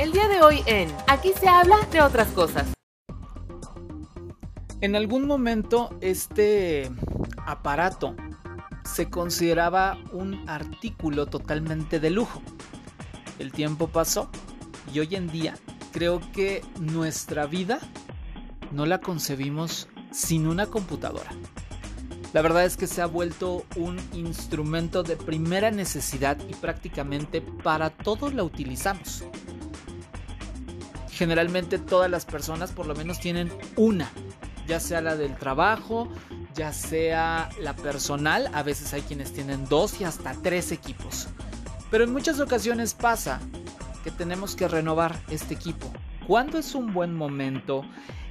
El día de hoy en Aquí se habla de otras cosas. En algún momento este aparato se consideraba un artículo totalmente de lujo. El tiempo pasó y hoy en día creo que nuestra vida no la concebimos sin una computadora. La verdad es que se ha vuelto un instrumento de primera necesidad y prácticamente para todos la utilizamos. Generalmente todas las personas por lo menos tienen una ya sea la del trabajo, ya sea la personal, a veces hay quienes tienen dos y hasta tres equipos. Pero en muchas ocasiones pasa que tenemos que renovar este equipo. ¿Cuándo es un buen momento?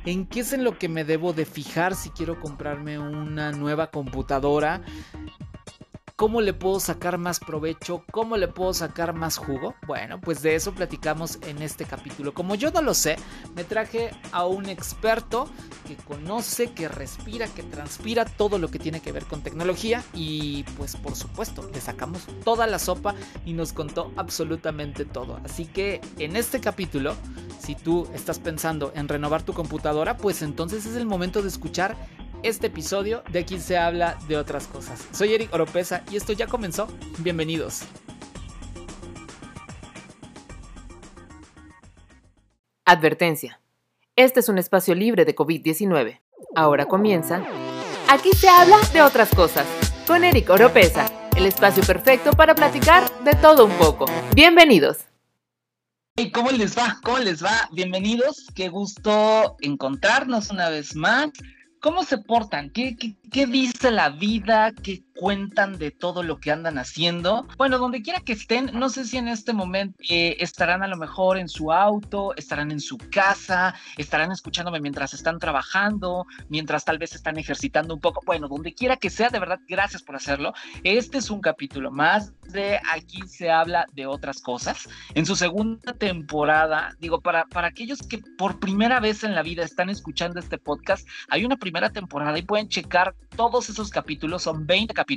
¿En qué es en lo que me debo de fijar si quiero comprarme una nueva computadora? ¿Cómo le puedo sacar más provecho? ¿Cómo le puedo sacar más jugo? Bueno, pues de eso platicamos en este capítulo. Como yo no lo sé, me traje a un experto que conoce, que respira, que transpira todo lo que tiene que ver con tecnología y pues por supuesto le sacamos toda la sopa y nos contó absolutamente todo. Así que en este capítulo, si tú estás pensando en renovar tu computadora, pues entonces es el momento de escuchar este episodio de aquí se habla de otras cosas. Soy Eric Oropesa y esto ya comenzó. Bienvenidos. Advertencia. Este es un espacio libre de COVID-19. Ahora comienza. Aquí se habla de otras cosas. Con Eric Oropesa, el espacio perfecto para platicar de todo un poco. Bienvenidos. Hey, ¿Cómo les va? ¿Cómo les va? Bienvenidos. Qué gusto encontrarnos una vez más. ¿Cómo se portan? ¿Qué, dice la vida? ¿Qué cuentan de todo lo que andan haciendo? Bueno, donde quiera que estén, no sé si en este momento eh, estarán a lo mejor en su auto, estarán en su casa, estarán escuchándome mientras están trabajando, mientras tal vez están ejercitando un poco. Bueno, donde quiera que sea, de verdad, gracias por hacerlo. Este es un capítulo más de Aquí se habla de otras cosas. En su segunda temporada, digo, para, para aquellos que por primera vez en la vida están escuchando este podcast, hay una primera temporada y pueden checar todos esos capítulos, son 20 capítulos,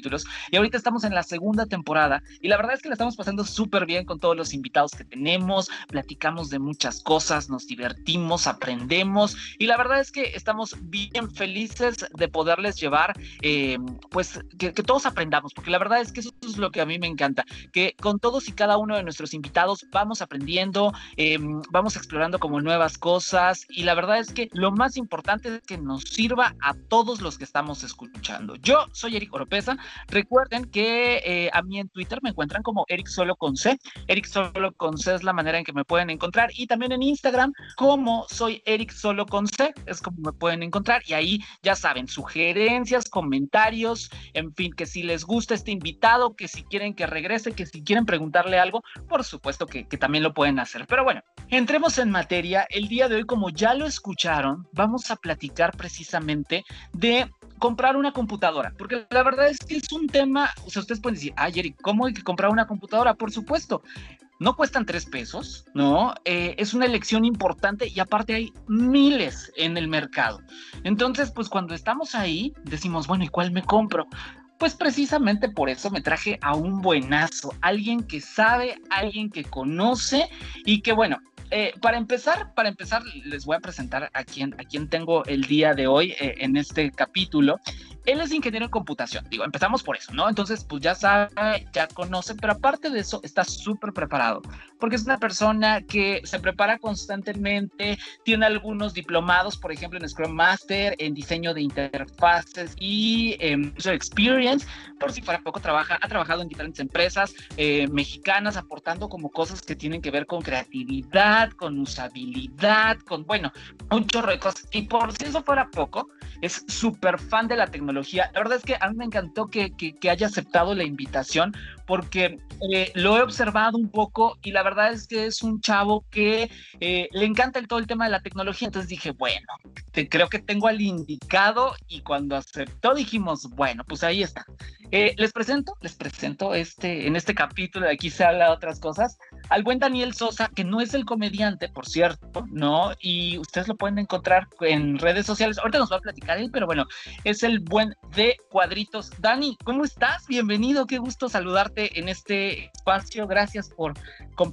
y ahorita estamos en la segunda temporada, y la verdad es que la estamos pasando súper bien con todos los invitados que tenemos, platicamos de muchas cosas, nos divertimos, aprendemos, y la verdad es que estamos bien felices de poderles llevar, eh, pues, que, todos aprendamos, porque la verdad es que eso es lo que a mí me encanta, que con todos y cada uno de nuestros invitados vamos aprendiendo, eh, vamos explorando como nuevas cosas, y la verdad es que lo más importante es que nos sirva a todos los que estamos escuchando. Yo soy Eric Oropesa. Recuerden que eh, a mí en Twitter me encuentran como Eric Solo con C. Eric Solo con C es la manera en que me pueden encontrar. Y también en Instagram como soy Eric Solo con C. Es como me pueden encontrar. Y ahí ya saben, sugerencias, comentarios, en fin, que si les gusta este invitado, que si quieren que regrese, que si quieren preguntarle algo, por supuesto que, que también lo pueden hacer. Pero bueno, entremos en materia. El día de hoy, como ya lo escucharon, vamos a platicar precisamente de comprar una computadora, porque la verdad es que es un tema, o sea, ustedes pueden decir, ay, Eric, ¿cómo hay que comprar una computadora? Por supuesto, no cuestan tres pesos, ¿no? Eh, es una elección importante y aparte hay miles en el mercado. Entonces, pues cuando estamos ahí, decimos, bueno, ¿y cuál me compro? Pues precisamente por eso me traje a un buenazo, alguien que sabe, alguien que conoce y que bueno, eh, para empezar, para empezar, les voy a presentar a quien, a quien tengo el día de hoy eh, en este capítulo. Él es ingeniero en computación, digo, empezamos por eso, ¿no? Entonces, pues ya sabe, ya conoce, pero aparte de eso, está súper preparado, porque es una persona que se prepara constantemente, tiene algunos diplomados, por ejemplo, en Scrum Master, en diseño de interfaces y en User Experience, por si fuera poco, trabaja, ha trabajado en diferentes empresas eh, mexicanas, aportando como cosas que tienen que ver con creatividad, con usabilidad, con, bueno, un chorro de cosas. Y por si eso fuera poco, es súper fan de la tecnología la verdad es que a mí me encantó que, que, haya aceptado la invitación porque eh, lo he observado un poco y la verdad es que es un chavo que eh, le encanta el, todo el tema de la tecnología. Entonces dije, bueno, creo que tengo al indicado y cuando aceptó dijimos, bueno, pues ahí está. Eh, les presento, les presento este, en este capítulo de aquí se habla de otras cosas, al buen Daniel Sosa, que no es el comediante, por cierto, ¿no? Y ustedes lo pueden encontrar en redes sociales. Ahorita nos va a platicar él, pero bueno, es el buen de cuadritos. Dani, ¿cómo estás? Bienvenido, qué gusto saludarte en este espacio. Gracias por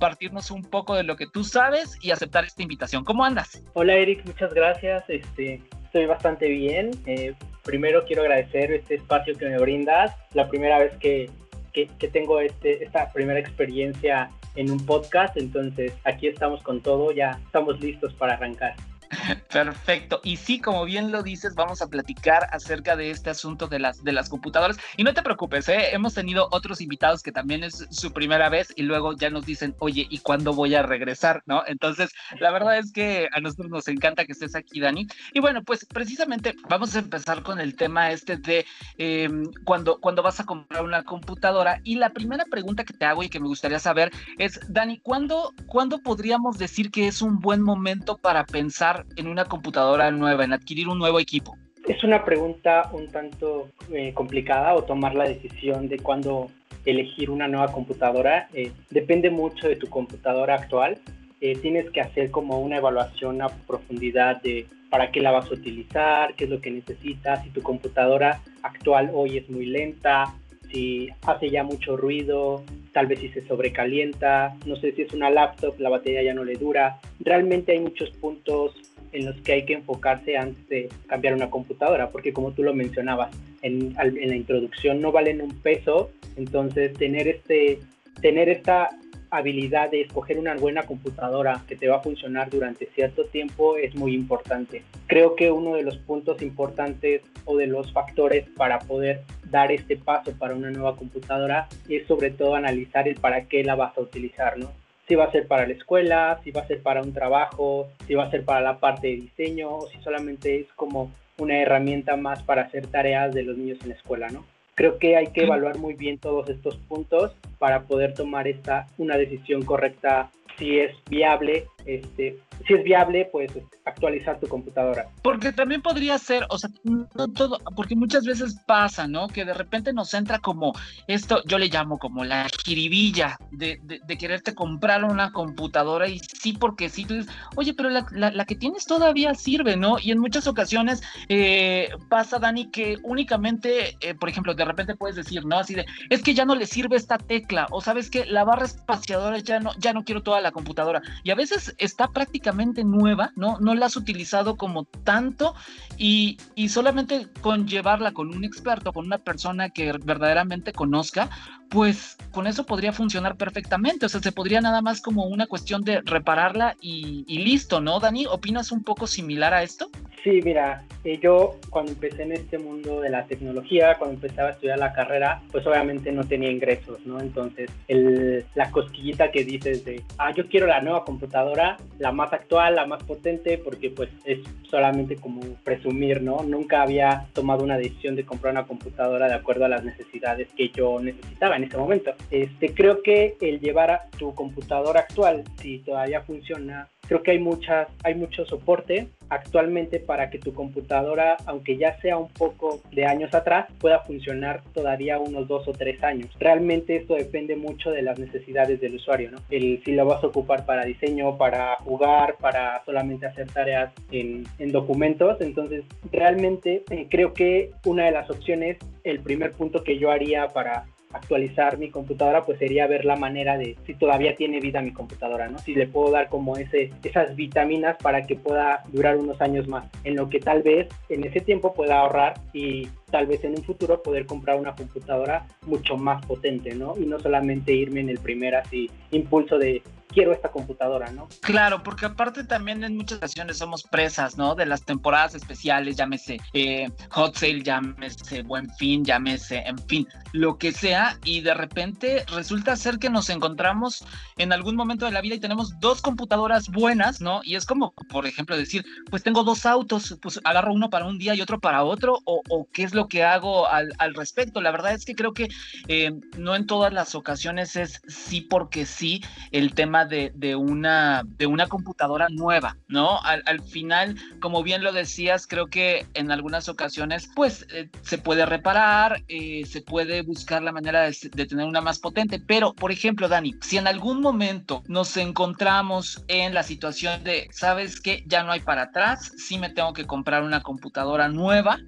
compartirnos un poco de lo que tú sabes y aceptar esta invitación. ¿Cómo andas? Hola Eric, muchas gracias. Este, estoy bastante bien. Eh, primero quiero agradecer este espacio que me brindas. La primera vez que, que, que tengo este, esta primera experiencia en un podcast, entonces aquí estamos con todo, ya estamos listos para arrancar. Perfecto. Y sí, como bien lo dices, vamos a platicar acerca de este asunto de las, de las computadoras. Y no te preocupes, ¿eh? hemos tenido otros invitados que también es su primera vez y luego ya nos dicen, oye, ¿y cuándo voy a regresar? ¿No? Entonces, la verdad es que a nosotros nos encanta que estés aquí, Dani. Y bueno, pues precisamente vamos a empezar con el tema este de em, cuando, cuando vas a comprar una computadora. Y la primera pregunta que te hago y que me gustaría saber es, Dani, ¿cuándo, ¿cuándo podríamos decir que es un buen momento para pensar en una computadora nueva, en adquirir un nuevo equipo? Es una pregunta un tanto eh, complicada o tomar la decisión de cuándo elegir una nueva computadora. Eh, depende mucho de tu computadora actual. Eh, tienes que hacer como una evaluación a profundidad de para qué la vas a utilizar, qué es lo que necesitas, si tu computadora actual hoy es muy lenta, si hace ya mucho ruido, tal vez si se sobrecalienta, no sé si es una laptop, la batería ya no le dura. Realmente hay muchos puntos en los que hay que enfocarse antes de cambiar una computadora, porque como tú lo mencionabas en, la introducción, no valen un peso, entonces tener, este, tener esta habilidad de escoger una buena computadora que te va a funcionar durante cierto tiempo es muy importante. Creo que uno de los puntos importantes o de los factores para poder dar este paso para una nueva computadora es sobre todo analizar el para qué la vas a utilizar, ¿no? Si va a ser para la escuela, si va a ser para un trabajo, si va a ser para la parte de diseño o si solamente es como una herramienta más para hacer tareas de los niños en la escuela, ¿no? Creo que hay que evaluar muy bien todos estos puntos para poder tomar esta una decisión correcta si es viable este si es viable, pues actualizar tu computadora. Porque también podría ser, o sea, no todo, porque muchas veces pasa, ¿no? Que de repente nos entra como esto, yo le llamo como la jiribilla de, de, quererte comprar una computadora y sí, porque sí, tú dices, oye, pero la, la, que tienes todavía sirve, ¿no? Y en muchas ocasiones eh, pasa, Dani, que únicamente, eh, por ejemplo, de repente puedes decir, ¿no? Así de, es que ya no le sirve esta tecla, o sabes que la barra espaciadora ya no, ya no quiero toda la computadora. Y a veces está prácticamente nueva, ¿no? No la has utilizado como tanto y, y solamente con llevarla con un experto, con una persona que verdaderamente conozca, pues con eso podría funcionar perfectamente. O sea, se podría nada más como una cuestión de repararla y, listo, ¿no, Dani? ¿Opinas un poco similar a esto? Sí, mira, eh, yo cuando empecé en este mundo de la tecnología, cuando empezaba a estudiar la carrera, pues obviamente no tenía ingresos, ¿no? Entonces, el, la cosquillita que dices de, ah, yo quiero la nueva computadora, la más actual, la más potente, porque pues es solamente como presumir, ¿no? Nunca había tomado una decisión de comprar una computadora de acuerdo a las necesidades que yo necesitaba en este momento. Este, creo que el llevar a tu computadora actual, si todavía funciona, creo que hay muchas, hay mucho soporte actualmente para que tu computadora, aunque ya sea un poco de años atrás, pueda funcionar todavía unos dos o tres años. Realmente esto depende mucho de las necesidades del usuario, ¿no? El, si lo vas a ocupar para diseño, para jugar, para solamente hacer tareas en, en documentos. Entonces, realmente eh, creo que una de las opciones, el primer punto que yo haría para actualizar mi computadora, pues sería ver la manera de si todavía tiene vida mi computadora, ¿no? Si le puedo dar como ese, esas vitaminas para que pueda durar unos años más, en lo que tal vez en ese tiempo pueda ahorrar y tal vez en un futuro poder comprar una computadora mucho más potente, ¿no? Y no solamente irme en el primer así impulso de quiero esta computadora, ¿no? Claro, porque aparte también en muchas ocasiones somos presas, ¿no? De las temporadas especiales, llámese eh, Hot Sale, llámese Buen Fin, llámese, en fin, lo que sea, y de repente resulta ser que nos encontramos en algún momento de la vida y tenemos dos computadoras buenas, ¿no? Y es como, por ejemplo, decir, pues tengo dos autos, pues agarro uno para un día y otro para otro, o, qué es lo que hago al, al, respecto. La verdad es que creo que eh, no en todas las ocasiones es sí porque sí el tema de, una, de una computadora nueva, ¿no? Al, final, como bien lo decías, creo que en algunas ocasiones, pues eh, se puede reparar, eh, se puede buscar la manera de, de tener una más potente, pero, por ejemplo, Dani, si en algún momento nos encontramos en la situación de, ¿sabes qué? Ya no hay para atrás, sí me tengo que comprar una computadora nueva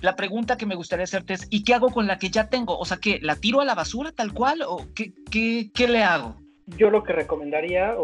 la pregunta que me gustaría hacerte es, ¿y qué hago con la que ya tengo? O sea, ¿que la tiro a la basura tal cual o qué, qué, qué le hago? Yo lo que recomendaría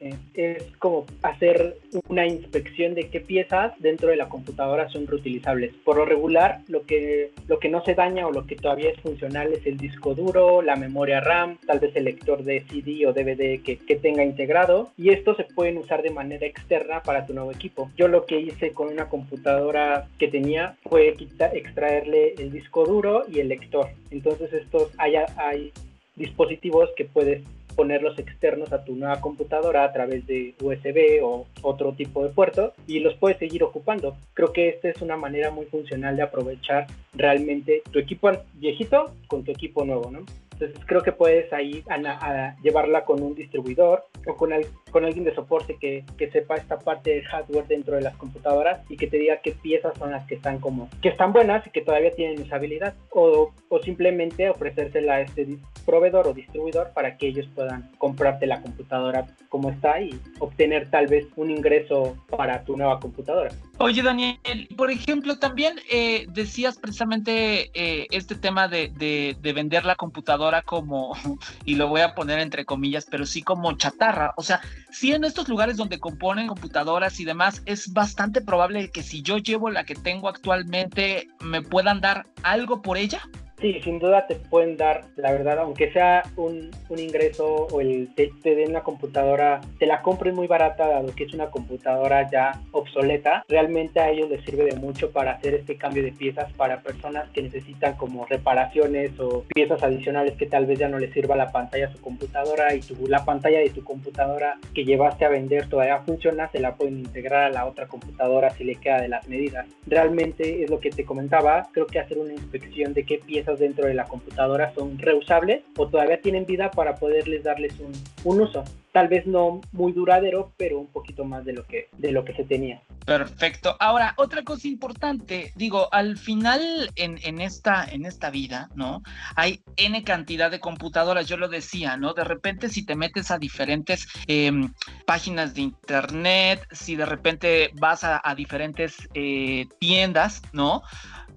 eh, es como hacer una inspección de qué piezas dentro de la computadora son reutilizables. Por lo regular, lo que, lo que no se daña o lo que todavía es funcional es el disco duro, la memoria RAM, tal vez el lector de CD o DVD que, que tenga integrado y estos se pueden usar de manera externa para tu nuevo equipo. Yo lo que hice con una computadora que tenía fue extraerle el disco duro y el lector. Entonces estos hay, hay dispositivos que puedes ponerlos externos a tu nueva computadora a través de USB o otro tipo de puerto y los puedes seguir ocupando. Creo que esta es una manera muy funcional de aprovechar realmente tu equipo viejito con tu equipo nuevo, ¿no? Entonces creo que puedes ahí a, llevarla con un distribuidor o con, con alguien de soporte que, que, sepa esta parte del hardware dentro de las computadoras y que te diga qué piezas son las que están como que están buenas y que todavía tienen usabilidad o, o simplemente ofrecérsela a este proveedor o distribuidor para que ellos puedan comprarte la computadora como está y obtener tal vez un ingreso para tu nueva computadora. Oye Daniel, por ejemplo, también eh, decías precisamente eh, este tema de, de vender la computadora como, y lo voy a poner entre comillas, pero sí como chatarra. O sea, sí en estos lugares donde componen computadoras y demás, es bastante probable que si yo llevo la que tengo actualmente, me puedan dar algo por ella. Sí, sin duda te pueden dar, la verdad, aunque sea un, un ingreso o el te, den una computadora, te la compren muy barata, dado que es una computadora ya obsoleta, realmente a ellos les sirve de mucho para hacer este cambio de piezas para personas que necesitan como reparaciones o piezas adicionales que tal vez ya no les sirva la pantalla a su computadora y tu, la pantalla de tu computadora que llevaste a vender todavía funciona, se la pueden integrar a la otra computadora si le queda de las medidas. Realmente es lo que te comentaba, creo que hacer una inspección de qué piezas dentro de la computadora son reusables o todavía tienen vida para poderles darles un, uso tal vez no muy duradero, pero un poquito más de lo que, de lo que se tenía. Perfecto. Ahora, otra cosa importante, digo, al final en, en, esta, en esta vida, ¿no? Hay N cantidad de computadoras, yo lo decía, ¿no? De repente si te metes a diferentes em, páginas de internet, si de repente vas a, diferentes eh, tiendas, ¿no?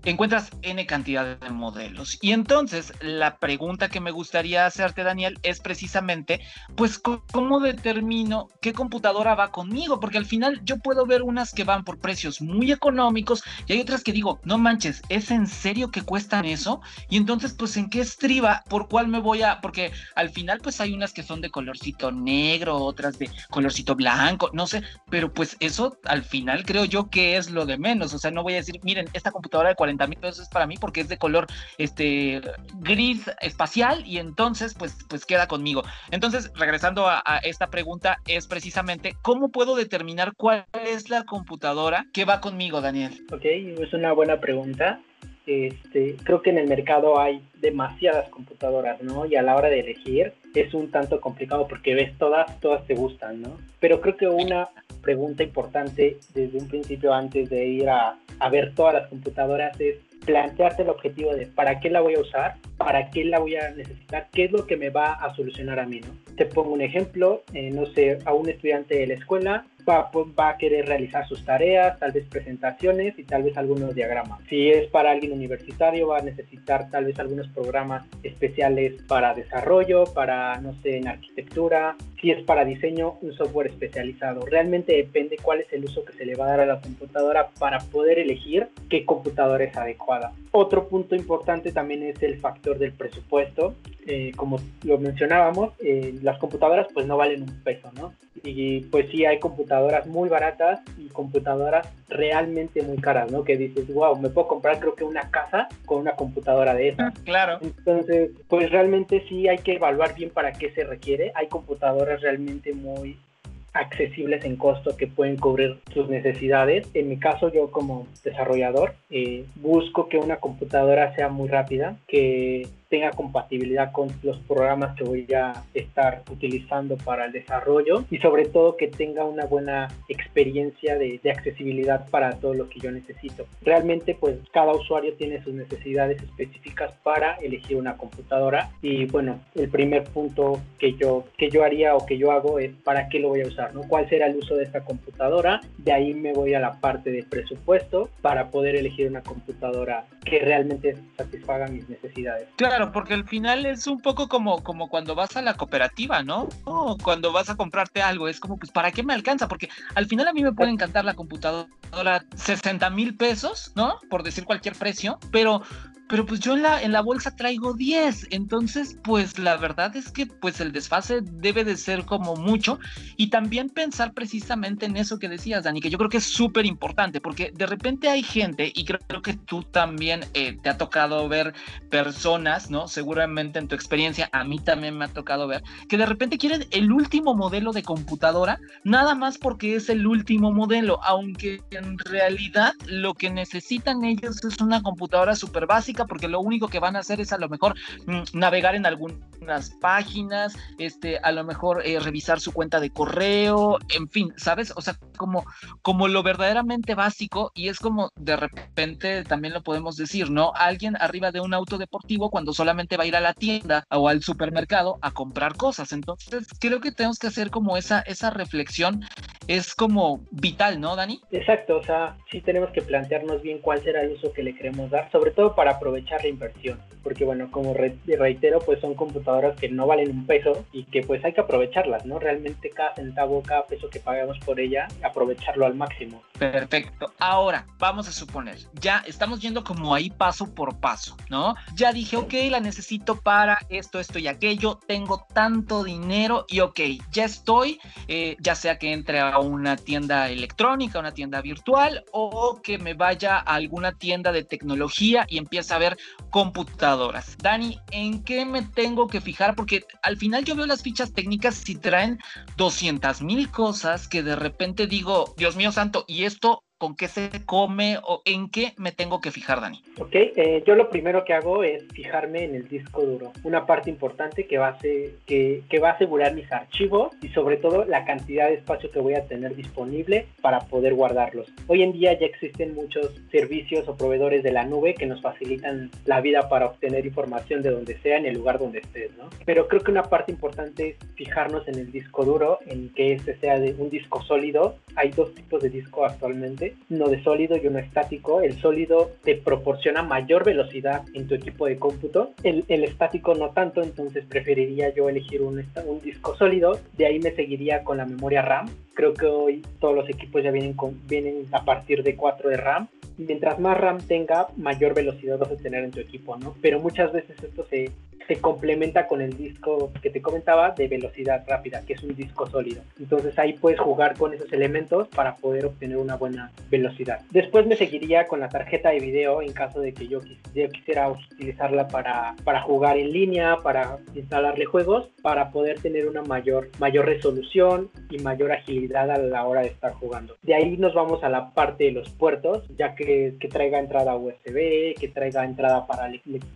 Encuentras N cantidad de modelos. Y entonces la pregunta que me gustaría hacerte, Daniel, es precisamente, pues, ¿cómo determino qué computadora va conmigo? Porque al final yo puedo ver unas que van por precios muy económicos y hay otras que digo, no manches, ¿es en serio que cuestan eso? Y entonces, pues, ¿en qué estriba? ¿Por cuál me voy a...? Porque al final, pues, hay unas que son de colorcito negro, otras de colorcito blanco, no sé, pero pues eso al final creo yo que es lo de menos. O sea, no voy a decir, miren, esta computadora de 40 mil pesos es para mí porque es de color este gris espacial y entonces pues, pues queda conmigo. Entonces, regresando a, esta pregunta, es precisamente cómo puedo determinar cuál es la computadora que va conmigo, Daniel. Ok, es una buena pregunta. Este, creo que en el mercado hay demasiadas computadoras, ¿no? Y a la hora de elegir es un tanto complicado porque ves todas, todas te gustan, ¿no? Pero creo que una pregunta importante desde un principio antes de ir a, a ver todas las computadoras es plantearte el objetivo de para qué la voy a usar, para qué la voy a necesitar, qué es lo que me va a solucionar a mí, ¿no? Te pongo un ejemplo, eh, no sé, a un estudiante de la escuela va, va, a querer realizar sus tareas, tal vez presentaciones y tal vez algunos diagramas. Si es para alguien universitario, va a necesitar tal vez algunos programas especiales para desarrollo, para, no sé, en arquitectura. Si es para diseño, un software especializado. Realmente depende cuál es el uso que se le va a dar a la computadora para poder elegir qué computadora es adecuada. Otro punto importante también es el factor del presupuesto. Eh, como lo mencionábamos, eh, las computadoras pues no valen un peso, ¿no? Y pues sí hay computadoras muy baratas y computadoras realmente muy caras, ¿no? Que dices, wow, me puedo comprar creo que una casa con una computadora de esas. Claro. Entonces, pues realmente sí hay que evaluar bien para qué se requiere. Hay computadoras realmente muy accesibles en costo que pueden cubrir sus necesidades. En mi caso, yo como desarrollador, eh, busco que una computadora sea muy rápida, que tenga compatibilidad con los programas que voy a estar utilizando para el desarrollo y sobre todo que tenga una buena experiencia de, de accesibilidad para todo lo que yo necesito. Realmente pues cada usuario tiene sus necesidades específicas para elegir una computadora y bueno, el primer punto que yo, que yo haría o que yo hago es para qué lo voy a usar, ¿no? ¿Cuál será el uso de esta computadora? De ahí me voy a la parte de presupuesto para poder elegir una computadora que realmente satisfaga mis necesidades. Porque al final es un poco como, como cuando vas a la cooperativa, ¿no? O cuando vas a comprarte algo, es como, pues, ¿para qué me alcanza? Porque al final a mí me puede encantar la computadora 60 mil pesos, ¿no? Por decir cualquier precio, pero pero pues yo en la, en la bolsa traigo 10, entonces pues la verdad es que pues el desfase debe de ser como mucho y también pensar precisamente en eso que decías, Dani, que yo creo que es súper importante porque de repente hay gente y creo, que tú también eh, te ha tocado ver personas, ¿no? Seguramente en tu experiencia, a mí también me ha tocado ver, que de repente quieren el último modelo de computadora, nada más porque es el último modelo, aunque en realidad lo que necesitan ellos es una computadora súper básica porque lo único que van a hacer es a lo mejor mm, navegar en algunas páginas, este, a lo mejor eh, revisar su cuenta de correo, en fin, ¿sabes? O sea, como, como lo verdaderamente básico y es como de repente también lo podemos decir, ¿no? Alguien arriba de un auto deportivo cuando solamente va a ir a la tienda o al supermercado a comprar cosas. Entonces, creo que tenemos que hacer como esa, esa reflexión es como vital, ¿no, Dani? Exacto, o sea, sí tenemos que plantearnos bien cuál será el uso que le queremos dar, sobre todo para aprovechar la inversión, porque bueno, como reitero, pues son computadoras que no valen un peso y que pues hay que aprovecharlas, ¿no? Realmente cada centavo, cada peso que pagamos por ella, aprovecharlo al máximo. Perfecto. Ahora, vamos a suponer, ya estamos yendo como ahí paso por paso, ¿no? Ya dije, ok, la necesito para esto, esto y aquello, tengo tanto dinero y ok, ya estoy, eh, ya sea que entre a una tienda electrónica, una tienda virtual o que me vaya a alguna tienda de tecnología y empiece a ver computadoras. Dani, ¿en qué me tengo que fijar? Porque al final yo veo las fichas técnicas y traen 200 mil cosas que de repente digo, Dios mío santo, ¿y esto con qué se come o en qué me tengo que fijar, Dani? Ok, eh, yo lo primero que hago es fijarme en el disco duro, una parte importante que va, a ser, que, que va a asegurar mis archivos y sobre todo la cantidad de espacio que voy a tener disponible para poder guardarlos. Hoy en día ya existen muchos servicios o proveedores de la nube que nos facilitan la vida para obtener información de donde sea, en el lugar donde estés, ¿no? Pero creo que una parte importante es fijarnos en el disco duro, en que este sea de un disco sólido. Hay dos tipos de disco actualmente uno de sólido y uno estático. El sólido te proporciona mayor velocidad en tu equipo de cómputo, el, estático no tanto, entonces preferiría yo elegir un, un disco sólido, de ahí me seguiría con la memoria RAM. Creo que hoy todos los equipos ya vienen, con, vienen a partir de 4 de RAM. Mientras más RAM tenga, mayor velocidad vas a tener en tu equipo, ¿no? Pero muchas veces esto se, se complementa con el disco que te comentaba de velocidad rápida, que es un disco sólido. Entonces ahí puedes jugar con esos elementos para poder obtener una buena velocidad. Después me seguiría con la tarjeta de video en caso de que yo, quisiera utilizarla para, para jugar en línea, para instalarle juegos, para poder tener una mayor, mayor resolución y mayor agilidad a la hora de estar jugando. De ahí nos vamos a la parte de los puertos, ya que, que traiga entrada USB, que traiga entrada para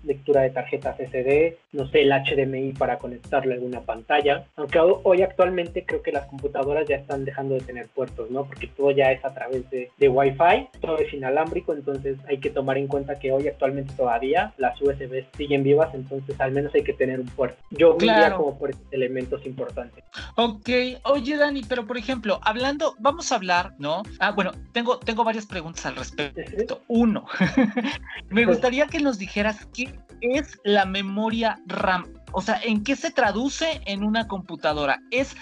lectura de tarjetas SD, no sé, el HDMI para conectarle a alguna pantalla. Aunque hoy actualmente creo que las computadoras ya están dejando de tener puertos, ¿no? Porque todo ya es a través de, de Wi-Fi, todo es inalámbrico, entonces hay que tomar en cuenta que hoy actualmente todavía las USB siguen vivas, entonces al menos hay que tener un puerto. Yo claro. como por esos elementos importantes. Ok, oye Dani, pero por ejemplo, hablando, vamos a hablar, ¿no? Ah, bueno, tengo, tengo varias preguntas al respecto. Uno, me gustaría que nos dijeras qué es la memoria RAM? O sea, ¿en qué se traduce en una computadora? ¿Es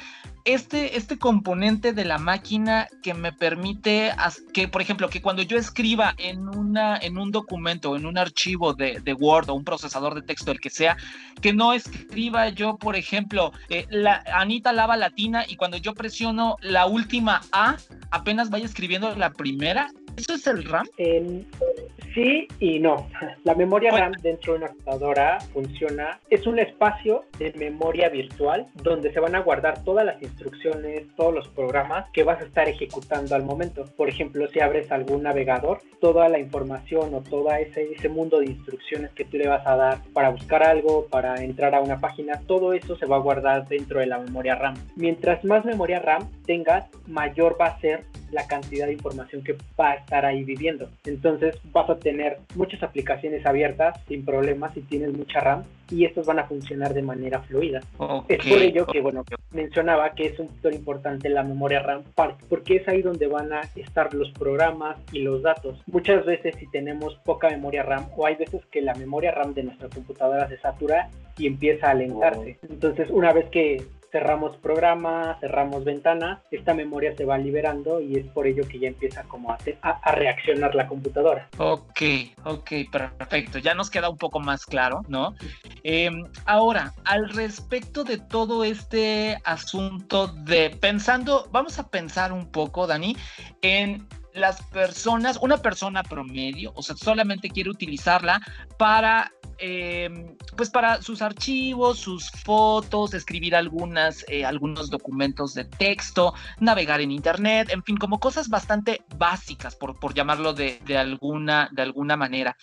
este, este componente de la máquina que me permite que, por ejemplo, que cuando yo escriba en, una, en un documento, en un archivo de, Word o un procesador de texto, el que sea, que no escriba yo, por ejemplo, eh, la Anita lava latina y cuando yo presiono la última A, apenas vaya escribiendo la primera, ¿Eso es el RAM? sí y no. La memoria RAM dentro de una computadora funciona, es un espacio de memoria virtual donde se van a guardar todas las instrucciones, todos los programas que vas a estar ejecutando al momento. Por ejemplo, si abres algún navegador, toda la información o todo ese, ese mundo de instrucciones que tú le vas a dar para buscar algo, para entrar a una página, todo eso se va a guardar dentro de la memoria RAM. Mientras más memoria RAM tengas, mayor va a ser la cantidad de información que va a estar ahí viviendo. Entonces vas a tener muchas aplicaciones abiertas sin problemas si tienes mucha RAM y estas van a funcionar de manera fluida. es por ello que, bueno, mencionaba que es un factor importante la memoria RAM porque es ahí donde van a estar los programas y los datos. Muchas veces si tenemos poca memoria RAM o hay veces que la memoria RAM de nuestra computadora se satura y empieza a alentarse. Entonces una vez que cerramos programa, cerramos ventana, esta memoria se va liberando y es por ello que ya empieza como a, reaccionar la computadora. Ok, ok, perfecto. Ya nos queda un poco más claro, ¿no? Em, ahora, al respecto de todo este asunto de pensando, vamos a pensar un poco, Dani, en las personas, una persona promedio, o sea, solamente quiere utilizarla para Em, pues para sus archivos, sus fotos, escribir algunas, eh, algunos documentos de texto, navegar en internet, en fin, como cosas bastante básicas, por, por llamarlo de, de, alguna, de alguna manera.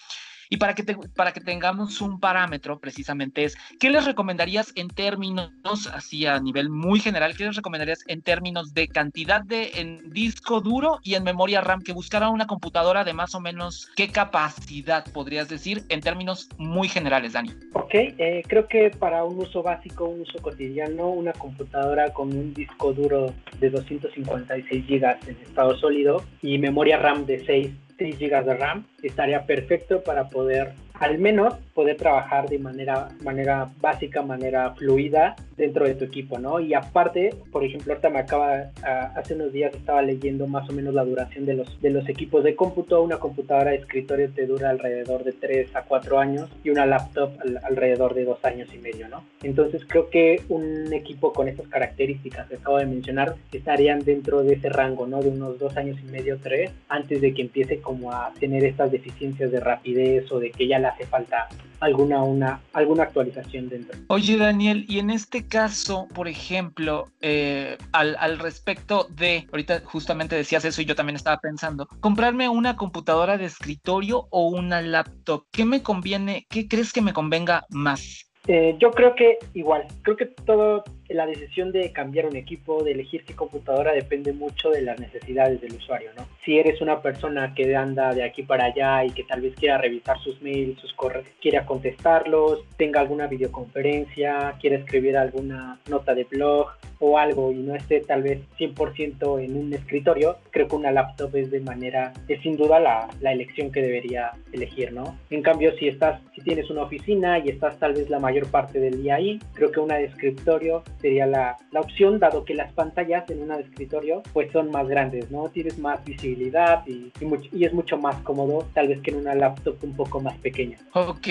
Y para que, para que tengamos un parámetro, precisamente es, ¿qué les recomendarías en términos, así a nivel muy general, qué les recomendarías en términos de cantidad de en disco duro y en memoria RAM que buscara una computadora de más o menos qué capacidad podrías decir en términos muy generales, Dani? Ok, eh, creo que para un uso básico, un uso cotidiano, una computadora con un disco duro de 256 GB en estado sólido y memoria RAM de 6 6 GB de RAM estaría perfecto para poder al menos poder trabajar de manera, manera básica, manera fluida dentro de tu equipo, ¿no? Y aparte, por ejemplo, ahorita me acaba, hace unos días estaba leyendo más o menos la duración de los, de los equipos de cómputo. Una computadora de escritorio te dura alrededor de 3 a 4 años y una laptop alrededor de 2 años y medio, ¿no? Entonces creo que un equipo con estas características que acabo de mencionar estarían dentro de ese rango, ¿no? De unos 2 años y medio, 3, antes de que empiece como a tener estas deficiencias de rapidez o de que ya hace falta alguna, una, alguna actualización dentro. Oye, Daniel, y en este caso, por ejemplo, eh, al, al, respecto de, ahorita justamente decías eso y yo también estaba pensando, comprarme una computadora de escritorio o una laptop, ¿qué me conviene, qué crees que me convenga más? Eh, yo creo que igual, creo que todo la decisión de cambiar un equipo, de elegir qué computadora depende mucho de las necesidades del usuario, ¿no? Si eres una persona que anda de aquí para allá y que tal vez quiera revisar sus mails, sus correos, quiera contestarlos, tenga alguna videoconferencia, quiera escribir alguna nota de blog o algo y no esté tal vez 100% en un escritorio, creo que una laptop es de manera, es sin duda la, elección que debería elegir, ¿no? En cambio, si estás, si tienes una oficina y estás tal vez la mayor parte del día ahí, creo que una de escritorio sería la, la, opción, dado que las pantallas en una escritorio pues son más grandes, ¿no? Tienes más visibilidad y, y, y, es mucho más cómodo, tal vez que en una laptop un poco más pequeña. Ok,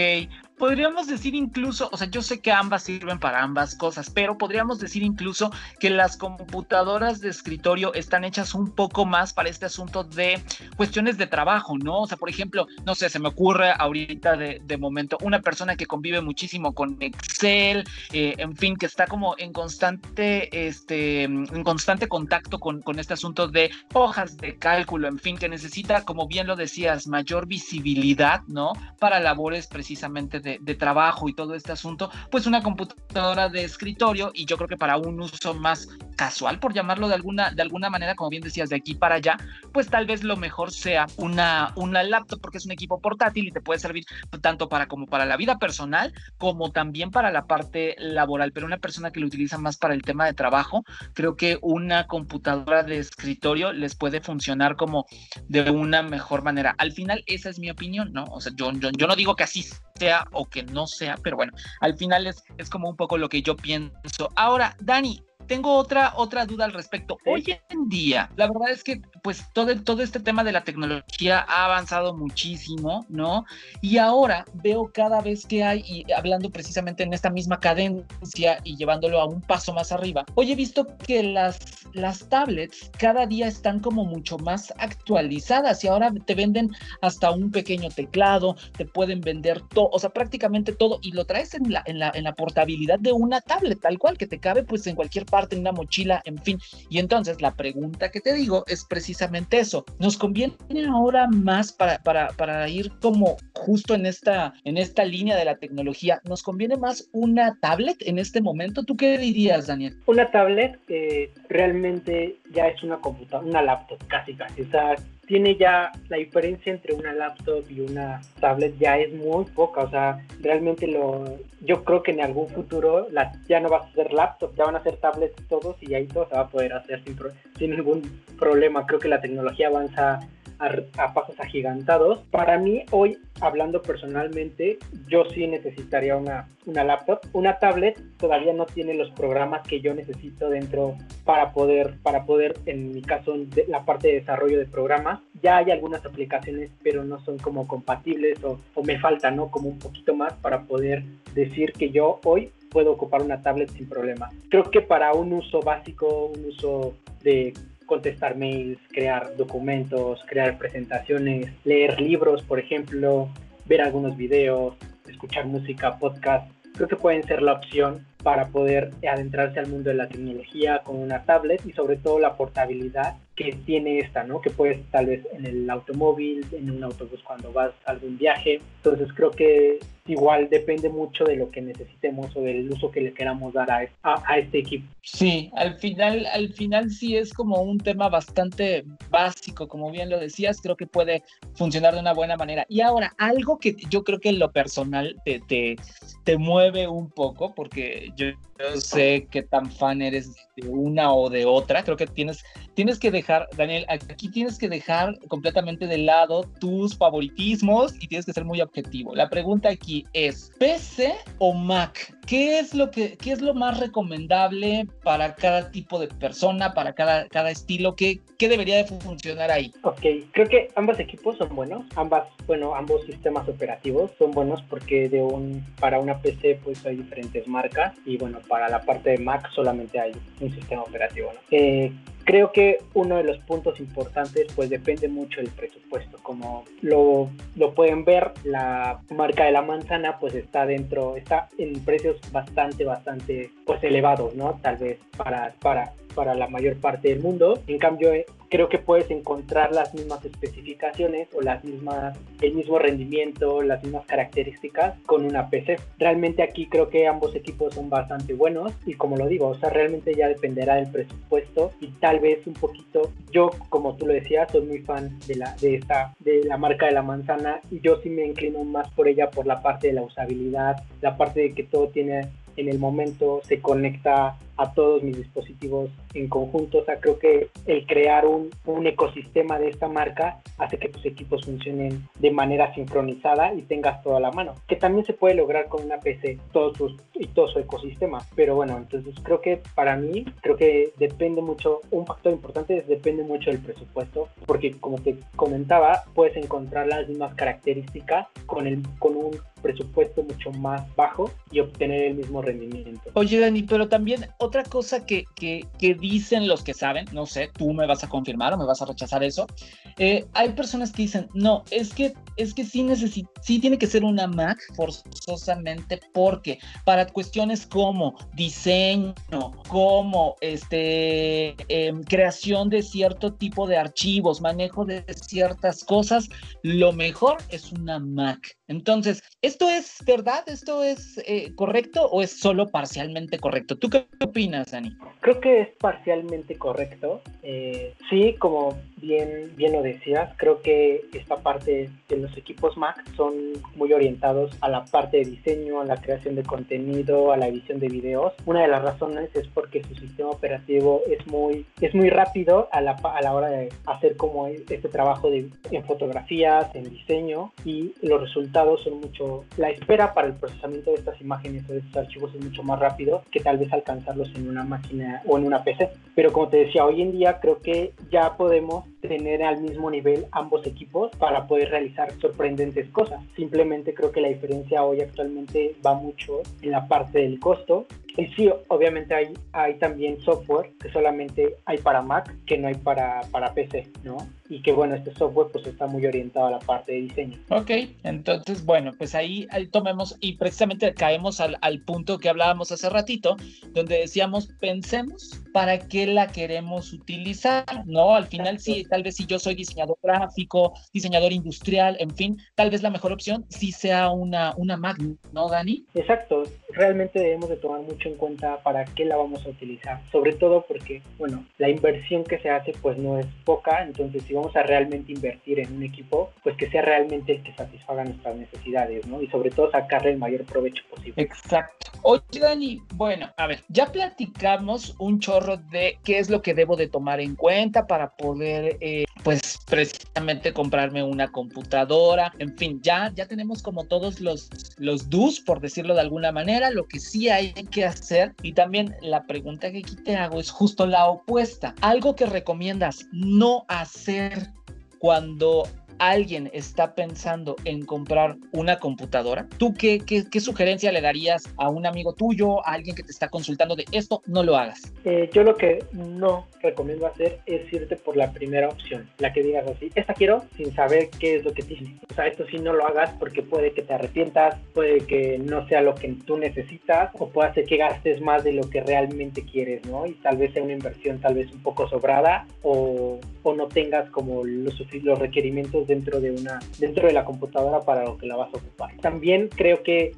podríamos decir incluso, o sea, yo sé que ambas sirven para ambas cosas, pero podríamos decir incluso que las computadoras de escritorio están hechas un poco más para este asunto de cuestiones de trabajo, ¿no? O sea, por ejemplo, no sé, se me ocurre ahorita de, momento una persona que convive muchísimo con Excel, eh, en fin, que está como en constante, este, en constante contacto con, con este asunto de hojas de cálculo, en fin, que necesita, como bien lo decías, mayor visibilidad, ¿no? Para labores precisamente de, trabajo y todo este asunto, pues una computadora de escritorio y yo creo que para un uso más casual, por llamarlo de alguna, de alguna manera, como bien decías, de aquí para allá, pues tal vez lo mejor sea una, una laptop porque es un equipo portátil y te puede servir tanto para como para la vida personal como también para la parte laboral, pero una persona que lo utiliza más para el tema de trabajo, creo que una computadora de escritorio les puede funcionar como de una mejor manera. Al final, esa es mi opinión, ¿no? O sea, yo, yo, yo no digo que así sea o que no sea, pero bueno, al final es, es como un poco lo que yo pienso. Ahora, Dani, tengo otra, otra duda al respecto. Hoy en día, la verdad es que pues todo, todo este tema de la tecnología ha avanzado muchísimo, ¿no? Y ahora veo cada vez que hay, y hablando precisamente en esta misma cadencia y llevándolo a un paso más arriba, hoy he visto que las, las tablets cada día están como mucho más actualizadas y ahora te venden hasta un pequeño teclado, te pueden vender todo, o sea, prácticamente todo y lo traes en la, en la, en la portabilidad de una tablet, tal cual, que te cabe pues en cualquier parte, en una mochila, en fin. Y entonces la pregunta que te digo es precisamente eso. ¿Nos conviene ahora más para, para, para ir como justo en esta, en esta línea de la tecnología? ¿Nos conviene más una tablet en este momento? ¿Tú qué dirías, Daniel? Una tablet eh, realmente ya es una computadora, una laptop, casi casi. Tiene ya la diferencia entre una laptop y una tablet ya es muy poca, o sea, realmente lo yo creo que en algún futuro la, ya no va a ser laptop, ya van a ser tablets todos y ahí todo se va a poder hacer sin, sin ningún problema. Creo que la tecnología avanza a, pasos agigantados. Para mí, hoy, hablando personalmente, yo sí necesitaría una, una laptop. Una tablet todavía no tiene los programas que yo necesito dentro para poder, para poder en mi caso, la parte de desarrollo de programas. Ya hay algunas aplicaciones, pero no son como compatibles o, o me falta, ¿no? Como un poquito más para poder decir que yo hoy puedo ocupar una tablet sin problema. Creo que para un uso básico, un uso de contestar mails, crear documentos, crear presentaciones, leer libros, por ejemplo, ver algunos videos, escuchar música, podcast. Creo que pueden ser la opción para poder adentrarse al mundo de la tecnología con una tablet y sobre todo la portabilidad que tiene esta, ¿no? Que puedes tal vez en el automóvil, en un autobús cuando vas a algún viaje. Entonces creo que igual depende mucho de lo que necesitemos o del uso que le queramos dar a, este equipo. Sí, al final, al final sí es como un tema bastante básico, como bien lo decías, creo que puede funcionar de una buena manera. Y ahora, algo que yo creo que en lo personal te, te, te mueve un poco, porque yo, sé qué tan fan eres de una o de otra. Creo que tienes, tienes que dejar, Daniel, aquí tienes que dejar completamente de lado tus favoritismos y tienes que ser muy objetivo. La pregunta aquí es, ¿PC o Mac? ¿Qué es lo, que, qué es lo más recomendable para cada tipo de persona, para cada, cada estilo? ¿Qué, ¿Qué debería de funcionar ahí? Ok, creo que ambos equipos son buenos. Ambas, bueno, ambos sistemas operativos son buenos porque de un, para una PC pues hay diferentes marcas y bueno, para la parte de Mac solamente hay un sistema operativo. Eh, creo que uno de los puntos importantes pues depende mucho del presupuesto. Como lo, lo pueden ver, la marca de la manzana pues está dentro, está en precios bastante, bastante pues elevados, ¿no? Tal vez para, para, para la mayor parte del mundo. En cambio, creo que puedes encontrar las mismas especificaciones o las mismas, el mismo rendimiento, las mismas características con una PC. Realmente aquí creo que ambos equipos son bastante buenos y como lo digo, o sea, realmente ya dependerá del presupuesto y tal vez un poquito, yo como tú lo decías, soy muy fan de la, de esta, de la marca de la manzana y yo sí me inclino más por ella por la parte de la usabilidad, la parte de que todo tiene en el momento se conecta a todos mis dispositivos en conjunto. O sea, creo que el crear un, un, ecosistema de esta marca hace que tus equipos funcionen de manera sincronizada y tengas todo a la mano. Que también se puede lograr con una PC todo su, y todo su ecosistema. Pero bueno, entonces creo que para mí, creo que depende mucho, un factor importante es depende mucho del presupuesto, porque como te comentaba, puedes encontrar las mismas características con, el, con un presupuesto mucho más bajo y obtener el mismo rendimiento. Oye, Dani, pero también otra cosa que, que, que, dicen los que saben, no sé, tú me vas a confirmar o me vas a rechazar eso. Eh, hay personas que dicen, no, es que, es que sí, necesita, sí tiene que ser una Mac forzosamente porque para cuestiones como diseño, como este, eh, creación de cierto tipo de archivos, manejo de ciertas cosas, lo mejor es una Mac. Entonces, ¿esto es verdad? ¿Esto es eh, correcto o es solo parcialmente correcto? ¿Tú qué opinas, Ani? Creo que es parcialmente correcto. Eh, sí, como bien, bien lo decías, creo que esta parte de los equipos Mac son muy orientados a la parte de diseño, a la creación de contenido, a la edición de videos. Una de las razones es porque su sistema operativo es muy, es muy rápido a la, a la hora de hacer como este trabajo de, en fotografías, en diseño y los resultados son mucho, la espera para el procesamiento de estas imágenes o de estos archivos es mucho más rápido que tal vez alcanzarlos en una máquina o en una PC. Pero como te decía, hoy en día creo que ya podemos tener al mismo nivel ambos equipos para poder realizar sorprendentes cosas. Simplemente creo que la diferencia hoy actualmente va mucho en la parte del costo. Y sí, obviamente hay, hay también software que solamente hay para Mac, que no hay para, para PC, ¿no? y que bueno, este software pues está muy orientado a la parte de diseño. Ok, entonces bueno, pues ahí, tomemos y precisamente caemos al, al, punto que hablábamos hace ratito, donde decíamos, pensemos para qué la queremos utilizar, ¿no? Al final sí, tal vez si yo soy diseñador gráfico, diseñador industrial, en fin, tal vez la mejor opción sí sea una, una Mac, ¿no, Dani? Exacto, realmente debemos de tomar mucho en cuenta para qué la vamos a utilizar, sobre todo porque, bueno, la inversión que se hace pues no es poca, entonces si vamos a realmente invertir en un equipo, pues que sea realmente el que satisfaga nuestras necesidades, ¿no? Y sobre todo sacarle el mayor provecho posible. Exacto. Oye, Dani, bueno, a ver, ya platicamos un chorro de qué es lo que debo de tomar en cuenta para poder, eh, pues, precisamente comprarme una computadora, en fin, ya, ya tenemos como todos los, los do's, por decirlo de alguna manera, lo que sí hay que hacer y también la pregunta que aquí te hago es justo la opuesta, algo que recomiendas no hacer cuando alguien está pensando en comprar una computadora, ¿tú qué, sugerencia le darías a un amigo tuyo, a alguien que te está consultando de esto? No lo hagas. Eh, yo lo que no recomiendo hacer es irte por la primera opción, la que digas así, esta quiero sin saber qué es lo que tiene. O sea, esto sí no lo hagas porque puede que te arrepientas, puede que no sea lo que tú necesitas o puede hacer que gastes más de lo que realmente quieres, ¿no? Y tal vez sea una inversión tal vez un poco sobrada o, o no tengas como los, los requerimientos dentro de una dentro de la computadora para lo que la vas a ocupar. También creo que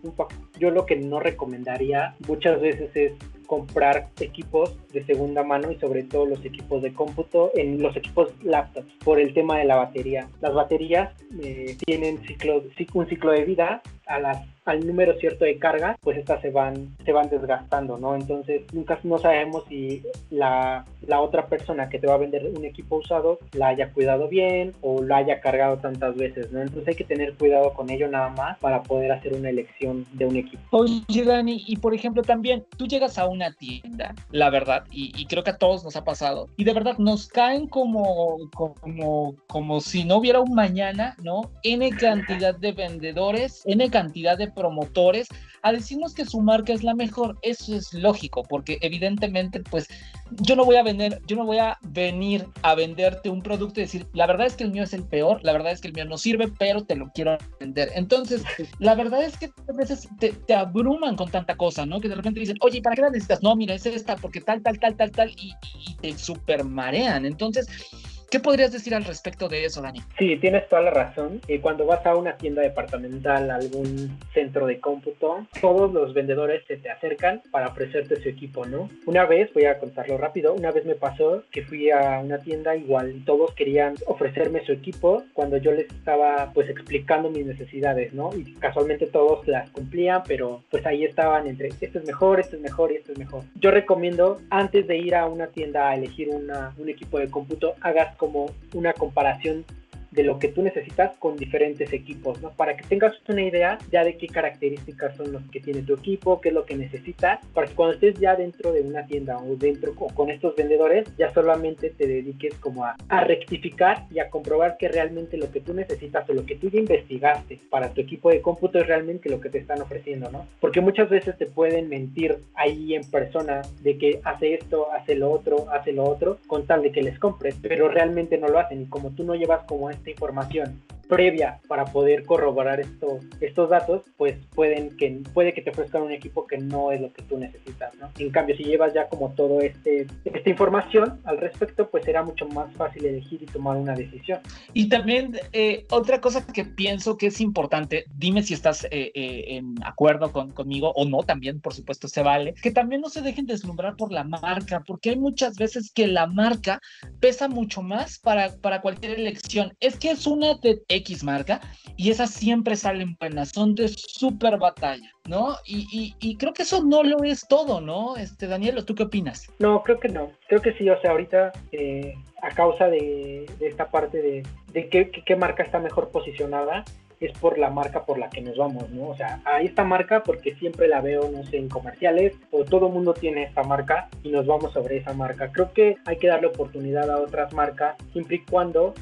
yo lo que no recomendaría muchas veces es comprar equipos de segunda mano y sobre todo los equipos de cómputo en los equipos laptops por el tema de la batería. Las baterías eh, tienen ciclo, un ciclo de vida a las al número cierto de carga, pues estas se van, se van desgastando, ¿no? Entonces nunca no sabemos si la, la, otra persona que te va a vender un equipo usado la haya cuidado bien o la haya cargado tantas veces, ¿no? Entonces hay que tener cuidado con ello nada más para poder hacer una elección de un equipo. Oye, Dani, y por ejemplo también, tú llegas a una tienda, la verdad, y, y creo que a todos nos ha pasado, y de verdad nos caen como, como, como si no hubiera un mañana, ¿no? N cantidad de vendedores, N cantidad de promotores a decirnos que su marca es la mejor. Eso es lógico, porque evidentemente, pues yo no voy a vender, yo no voy a venir a venderte un producto y decir, la verdad es que el mío es el peor, la verdad es que el mío no sirve, pero te lo quiero vender. Entonces, la verdad es que a veces te, te abruman con tanta cosa, ¿no? Que de repente dicen, oye, ¿para qué la necesitas? No, mira, es esta, porque tal, tal, tal, tal, tal, y, y te super marean. Entonces, ¿Qué podrías decir al respecto de eso, Dani? Sí, tienes toda la razón. Eh, cuando vas a una tienda departamental, algún centro de cómputo, todos los vendedores se te acercan para ofrecerte su equipo, ¿no? Una vez, voy a contarlo rápido, una vez me pasó que fui a una tienda igual y todos querían ofrecerme su equipo cuando yo les estaba pues explicando mis necesidades, ¿no? Y casualmente todos las cumplían, pero pues ahí estaban entre esto es mejor, esto es mejor y esto es mejor. Yo recomiendo antes de ir a una tienda a elegir una, un equipo de cómputo, hagas como una comparación de lo que tú necesitas con diferentes equipos, ¿no? Para que tengas una idea ya de qué características son los que tiene tu equipo, qué es lo que necesitas, para que cuando estés ya dentro de una tienda o dentro con estos vendedores, ya solamente te dediques como a, a rectificar y a comprobar que realmente lo que tú necesitas o lo que tú ya investigaste para tu equipo de cómputo es realmente lo que te están ofreciendo, ¿no? Porque muchas veces te pueden mentir ahí en persona de que hace esto, hace lo otro, hace lo otro, con tal de que les compres, pero realmente no lo hacen y como tú no llevas como este información previa para poder corroborar esto, estos datos, pues pueden que, puede que te ofrezcan un equipo que no es lo que tú necesitas, ¿no? En cambio, si llevas ya como todo este esta información al respecto, pues será mucho más fácil elegir y tomar una decisión. Y también eh, otra cosa que pienso que es importante, dime si estás eh, eh, en acuerdo con, conmigo o no, también por supuesto se vale, que también no se dejen deslumbrar por la marca, porque hay muchas veces que la marca pesa mucho más para, para cualquier elección. Es que es una de X marca y esas siempre salen buenas, son de súper batalla, ¿no? Y, creo que eso no lo es todo, ¿no? Este, Daniel, ¿tú qué opinas? No, creo que no. Creo que sí, o sea, ahorita eh, a causa de, esta parte de, qué, qué, marca está mejor posicionada, es por la marca por la que nos vamos, ¿no? O sea, a esta marca porque siempre la veo, no sé, en comerciales o todo mundo tiene esta marca y nos vamos sobre esa marca. Creo que hay que darle oportunidad a otras marcas siempre y cuando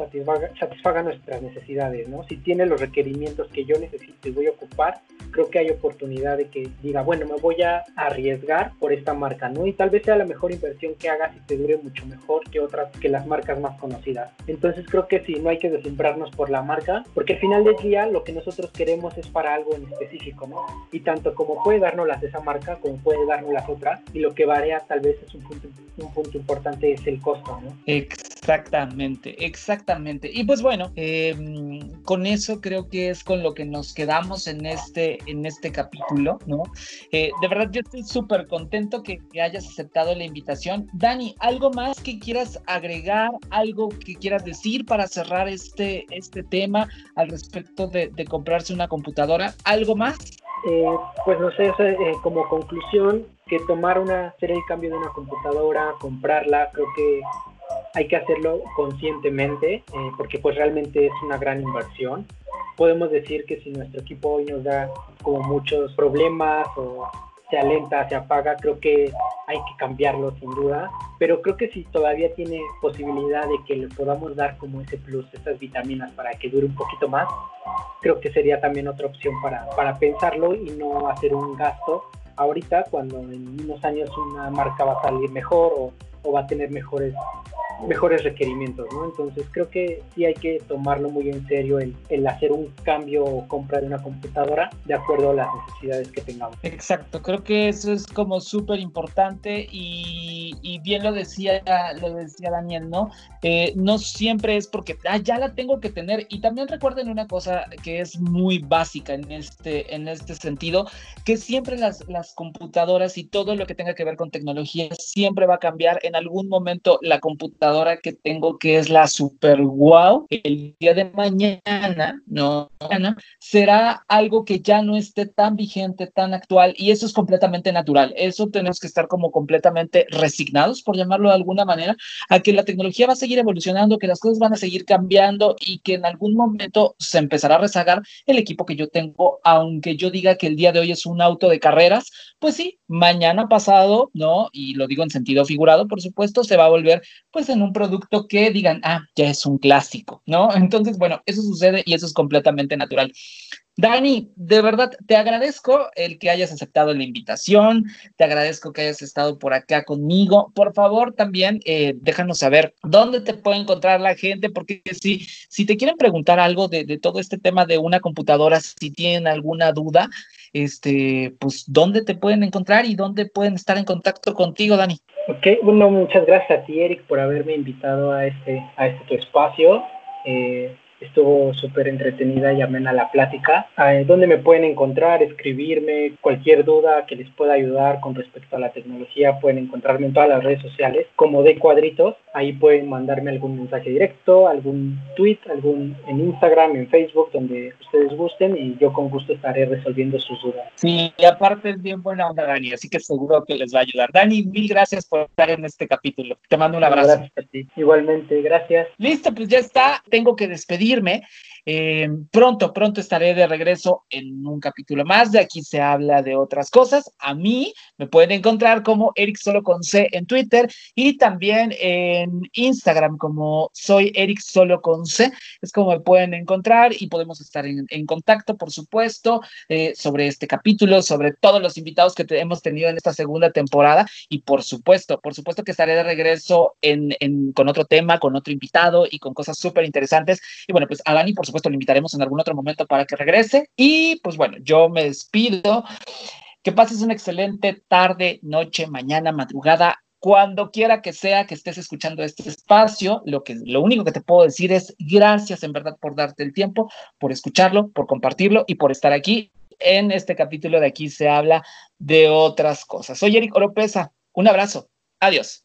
satisfaga, nuestras necesidades, ¿no? Si tiene los requerimientos que yo necesito y voy a ocupar, creo que hay oportunidad de que diga, bueno, me voy a arriesgar por esta marca, ¿no? Y tal vez sea la mejor inversión que hagas y te dure mucho mejor que otras, que las marcas más conocidas. Entonces creo que sí, no hay que desembrarnos por la marca, porque al final del día lo que nosotros queremos es para algo en específico, ¿no? Y tanto como puede darnos las de esa marca, como puede darnos las otras, y lo que varía tal vez es un punto, un punto importante es el costo, ¿no? Exactamente, exactamente. Y pues bueno, em, con eso creo que es con lo que nos quedamos en este, en este capítulo, ¿no? Eh, de verdad, yo estoy súper contento que, hayas aceptado la invitación. Dani, ¿algo más que quieras agregar, algo que quieras decir para cerrar este, este tema al respecto de, comprarse una computadora? ¿Algo más? Eh, pues no sé, eh, como conclusión, que tomar una serie de cambio de una computadora, comprarla, creo que hay que hacerlo conscientemente eh, porque pues realmente es una gran inversión. Podemos decir que si nuestro equipo hoy nos da como muchos problemas o se alenta, se apaga, creo que hay que cambiarlo sin duda, pero creo que si todavía tiene posibilidad de que le podamos dar como ese plus, esas vitaminas para que dure un poquito más, creo que sería también otra opción para, para pensarlo y no hacer un gasto ahorita cuando en unos años una marca va a salir mejor o, o va a tener mejores mejores requerimientos, ¿no? Entonces creo que sí hay que tomarlo muy en serio el, el hacer un cambio o compra de una computadora de acuerdo a las necesidades que tengamos. Exacto, creo que eso es como súper importante y, y, bien lo decía, lo decía Daniel, ¿no? Eh, no siempre es porque ah, ya la tengo que tener y también recuerden una cosa que es muy básica en este, en este sentido, que siempre las, las computadoras y todo lo que tenga que ver con tecnología siempre va a cambiar, en algún momento la computadora que tengo que es la super wow, el día de mañana, no, será algo que ya no esté tan vigente, tan actual y eso es completamente natural. Eso tenemos que estar como completamente resignados, por llamarlo de alguna manera, a que la tecnología va a seguir evolucionando, que las cosas van a seguir cambiando y que en algún momento se empezará a rezagar el equipo que yo tengo, aunque yo diga que el día de hoy es un auto de carreras, pues sí, mañana pasado, ¿no? Y lo digo en sentido figurado, por supuesto, se va a volver pues en un producto que digan, ah, ya es un clásico, ¿no? Entonces, bueno, eso sucede y eso es completamente natural. Dani, de verdad, te agradezco el que hayas aceptado la invitación, te agradezco que hayas estado por acá conmigo. Por favor, también eh, déjanos saber dónde te puede encontrar la gente, porque si, si te quieren preguntar algo de, de todo este tema de una computadora, si tienen alguna duda, este, pues, ¿dónde te pueden encontrar y dónde pueden estar en contacto contigo, Dani? Ok, bueno, muchas gracias a ti, Eric, por haberme invitado a este, a este tu espacio. Eh, estuvo súper entretenida y amena la plática. ¿Dónde me pueden encontrar? Escribirme cualquier duda que les pueda ayudar con respecto a la tecnología. Pueden encontrarme en todas las redes sociales como de cuadritos. Ahí pueden mandarme algún mensaje directo, algún tweet, algún en Instagram, en Facebook, donde ustedes gusten y yo con gusto estaré resolviendo sus dudas. Sí, y aparte es bien buena onda, Dani, así que seguro que les va a ayudar. Dani, mil gracias por estar en este capítulo. Te mando un abrazo. Gracias a ti. Igualmente, gracias. Listo, pues ya está. Tengo que despedir eh, pronto, pronto estaré de regreso en un capítulo más. De aquí se habla de otras cosas. A mí me pueden encontrar como Eric Solo con C en Twitter y también en Instagram como soy Eric Solo con C, es como me pueden encontrar y podemos estar en, contacto, por supuesto, eh, sobre este capítulo, sobre todos los invitados que hemos tenido en esta segunda temporada y por supuesto, por supuesto que estaré de regreso en, con otro tema, con otro invitado y con cosas súper interesantes. Y bueno, pues a Dani, por supuesto, lo invitaremos en algún otro momento para que regrese. Y pues bueno, yo me despido. Que pases una excelente tarde, noche, mañana, madrugada, cuando quiera que sea que estés escuchando este espacio, lo, que, lo único que te puedo decir es gracias en verdad por darte el tiempo, por escucharlo, por compartirlo y por estar aquí. En este capítulo de aquí se habla de otras cosas. Soy Eric Oropesa. Un abrazo. Adiós.